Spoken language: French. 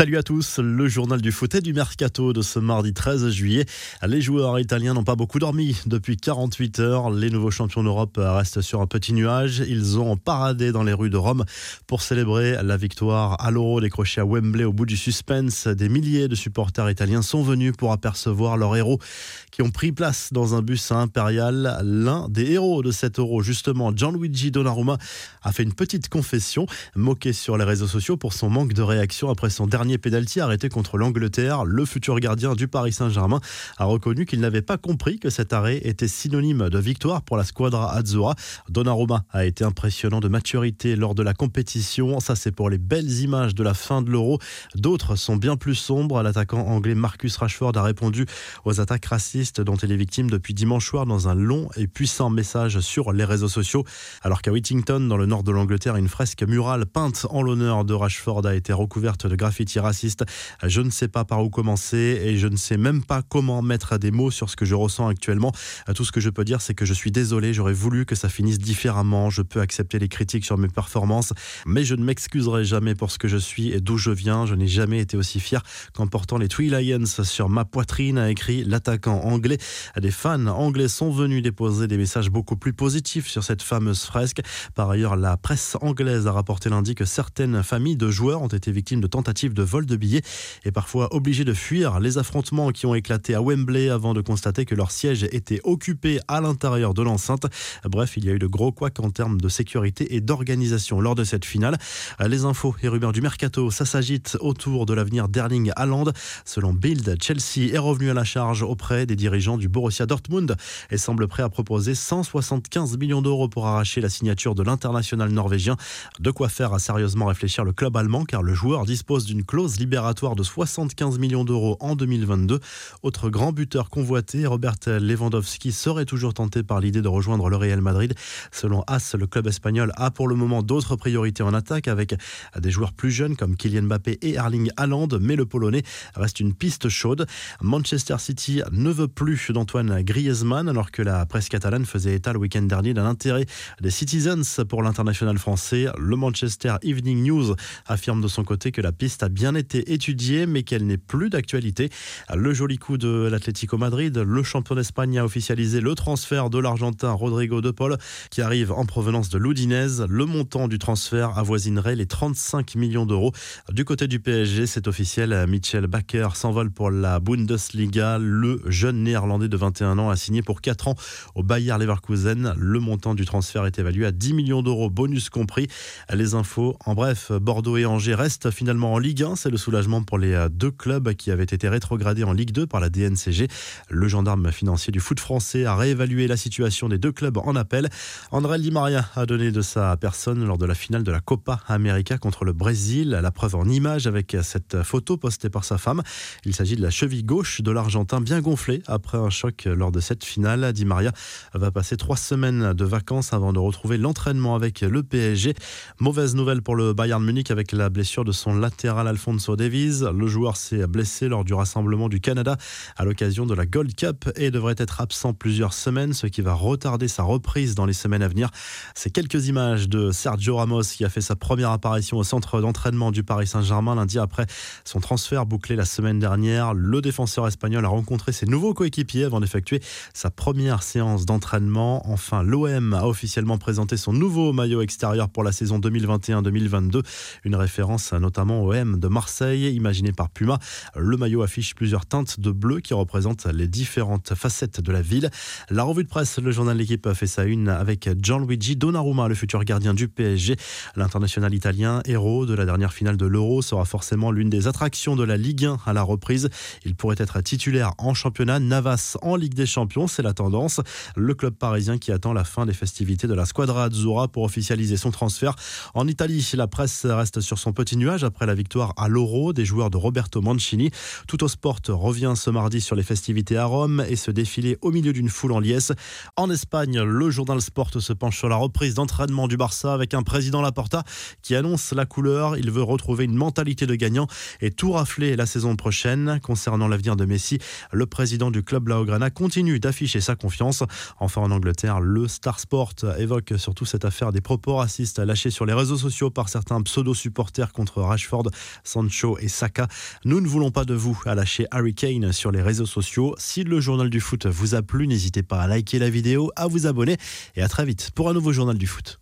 Salut à tous, le journal du foot et du mercato de ce mardi 13 juillet. Les joueurs italiens n'ont pas beaucoup dormi depuis 48 heures. Les nouveaux champions d'Europe restent sur un petit nuage. Ils ont paradé dans les rues de Rome pour célébrer la victoire à l'Euro décrochée à Wembley au bout du suspense. Des milliers de supporters italiens sont venus pour apercevoir leurs héros qui ont pris place dans un bus impérial. L'un des héros de cet Euro, justement, Gianluigi Donnarumma, a fait une petite confession, moqué sur les réseaux sociaux pour son manque de réaction après son dernier pénalty arrêté contre l'Angleterre. Le futur gardien du Paris Saint-Germain a reconnu qu'il n'avait pas compris que cet arrêt était synonyme de victoire pour la squadra Azzurra. Donnarumma a été impressionnant de maturité lors de la compétition. Ça, c'est pour les belles images de la fin de l'Euro. D'autres sont bien plus sombres. L'attaquant anglais Marcus Rashford a répondu aux attaques racistes dont il est victime depuis dimanche soir dans un long et puissant message sur les réseaux sociaux. Alors qu'à Whittington, dans le nord de l'Angleterre, une fresque murale peinte en l'honneur de Rashford a été recouverte de graffiti raciste. Je ne sais pas par où commencer et je ne sais même pas comment mettre des mots sur ce que je ressens actuellement. Tout ce que je peux dire, c'est que je suis désolé, j'aurais voulu que ça finisse différemment. Je peux accepter les critiques sur mes performances, mais je ne m'excuserai jamais pour ce que je suis et d'où je viens. Je n'ai jamais été aussi fier qu'en portant les Three Lions sur ma poitrine, a écrit l'attaquant anglais. Des fans anglais sont venus déposer des messages beaucoup plus positifs sur cette fameuse fresque. Par ailleurs, la presse anglaise a rapporté lundi que certaines familles de joueurs ont été victimes de tentatives de vol de billets et parfois obligés de fuir les affrontements qui ont éclaté à Wembley avant de constater que leur siège était occupé à l'intérieur de l'enceinte. Bref, il y a eu de gros couacs en termes de sécurité et d'organisation lors de cette finale. Les infos et rumeurs du mercato, ça s'agite autour de l'avenir d'Erling Haaland. Selon Bild, Chelsea est revenu à la charge auprès des dirigeants du Borussia Dortmund et semble prêt à proposer 175 millions d'euros pour arracher la signature de l'international norvégien. De quoi faire à sérieusement réfléchir le club allemand car le joueur dispose d'une clause libératoire de 75 millions d'euros en 2022. Autre grand buteur convoité, Robert Lewandowski serait toujours tenté par l'idée de rejoindre le Real Madrid. Selon As, le club espagnol a pour le moment d'autres priorités en attaque avec des joueurs plus jeunes comme Kylian Mbappé et Erling Haaland, mais le Polonais reste une piste chaude. Manchester City ne veut plus d'Antoine Griezmann alors que la presse catalane faisait état le week-end dernier d'un intérêt des Citizens pour l'international français. Le Manchester Evening News affirme de son côté que la piste a bien été étudiée mais qu'elle n'est plus d'actualité. Le joli coup de l'Atlético Madrid, le champion d'Espagne a officialisé le transfert de l'Argentin Rodrigo de Paul qui arrive en provenance de l'Udinese. Le montant du transfert avoisinerait les 35 millions d'euros. Du côté du PSG, c'est officiel, Michel Bakker s'envole pour la Bundesliga. Le jeune néerlandais de 21 ans a signé pour 4 ans au Bayer Leverkusen. Le montant du transfert est évalué à 10 millions d'euros, bonus compris. Les infos, en bref, Bordeaux et Angers restent finalement en Ligue 1. C'est le soulagement pour les deux clubs qui avaient été rétrogradés en Ligue 2 par la DNCG. Le gendarme financier du foot français a réévalué la situation des deux clubs en appel. André Di Maria a donné de sa personne lors de la finale de la Copa América contre le Brésil. La preuve en image avec cette photo postée par sa femme. Il s'agit de la cheville gauche de l'Argentin bien gonflée après un choc lors de cette finale. Di Maria va passer trois semaines de vacances avant de retrouver l'entraînement avec le PSG. Mauvaise nouvelle pour le Bayern Munich avec la blessure de son latéral Alfonso Davies. Le joueur s'est blessé lors du rassemblement du Canada à l'occasion de la Gold Cup et devrait être absent plusieurs semaines, ce qui va retarder sa reprise dans les semaines à venir. Ces quelques images de Sergio Ramos qui a fait sa première apparition au centre d'entraînement du Paris Saint-Germain lundi après son transfert bouclé la semaine dernière. Le défenseur espagnol a rencontré ses nouveaux coéquipiers avant d'effectuer sa première séance d'entraînement. Enfin, l'OM a officiellement présenté son nouveau maillot extérieur pour la saison 2021-2022, une référence notamment au M de Marseille, imaginé par Puma. Le maillot affiche plusieurs teintes de bleu qui représentent les différentes facettes de la ville. La revue de presse, le journal de l'équipe fait sa une avec Gianluigi Donnarumma, le futur gardien du PSG. L'international italien, héros de la dernière finale de l'Euro, sera forcément l'une des attractions de la Ligue 1 à la reprise. Il pourrait être titulaire en championnat, Navas en Ligue des Champions, c'est la tendance. Le club parisien qui attend la fin des festivités de la Squadra Azzurra pour officialiser son transfert. En Italie, la presse reste sur son petit nuage après la victoire à l'Euro des joueurs de Roberto Mancini. Tout au sport revient ce mardi sur les festivités à Rome et se défiler au milieu d'une foule en liesse. En Espagne, le journal Sport se penche sur la reprise d'entraînement du Barça avec un président Laporta qui annonce la couleur. Il veut retrouver une mentalité de gagnant et tout rafler la saison prochaine. Concernant l'avenir de Messi, le président du club Blaugrana continue d'afficher sa confiance. Enfin, en Angleterre, le Star Sport évoque surtout cette affaire des propos racistes lâchés sur les réseaux sociaux par certains pseudo-supporters contre Rashford. Sancho et Saka. Nous ne voulons pas de vous à lâcher Harry Kane sur les réseaux sociaux. Si le journal du foot vous a plu, n'hésitez pas à liker la vidéo, à vous abonner et à très vite pour un nouveau journal du foot.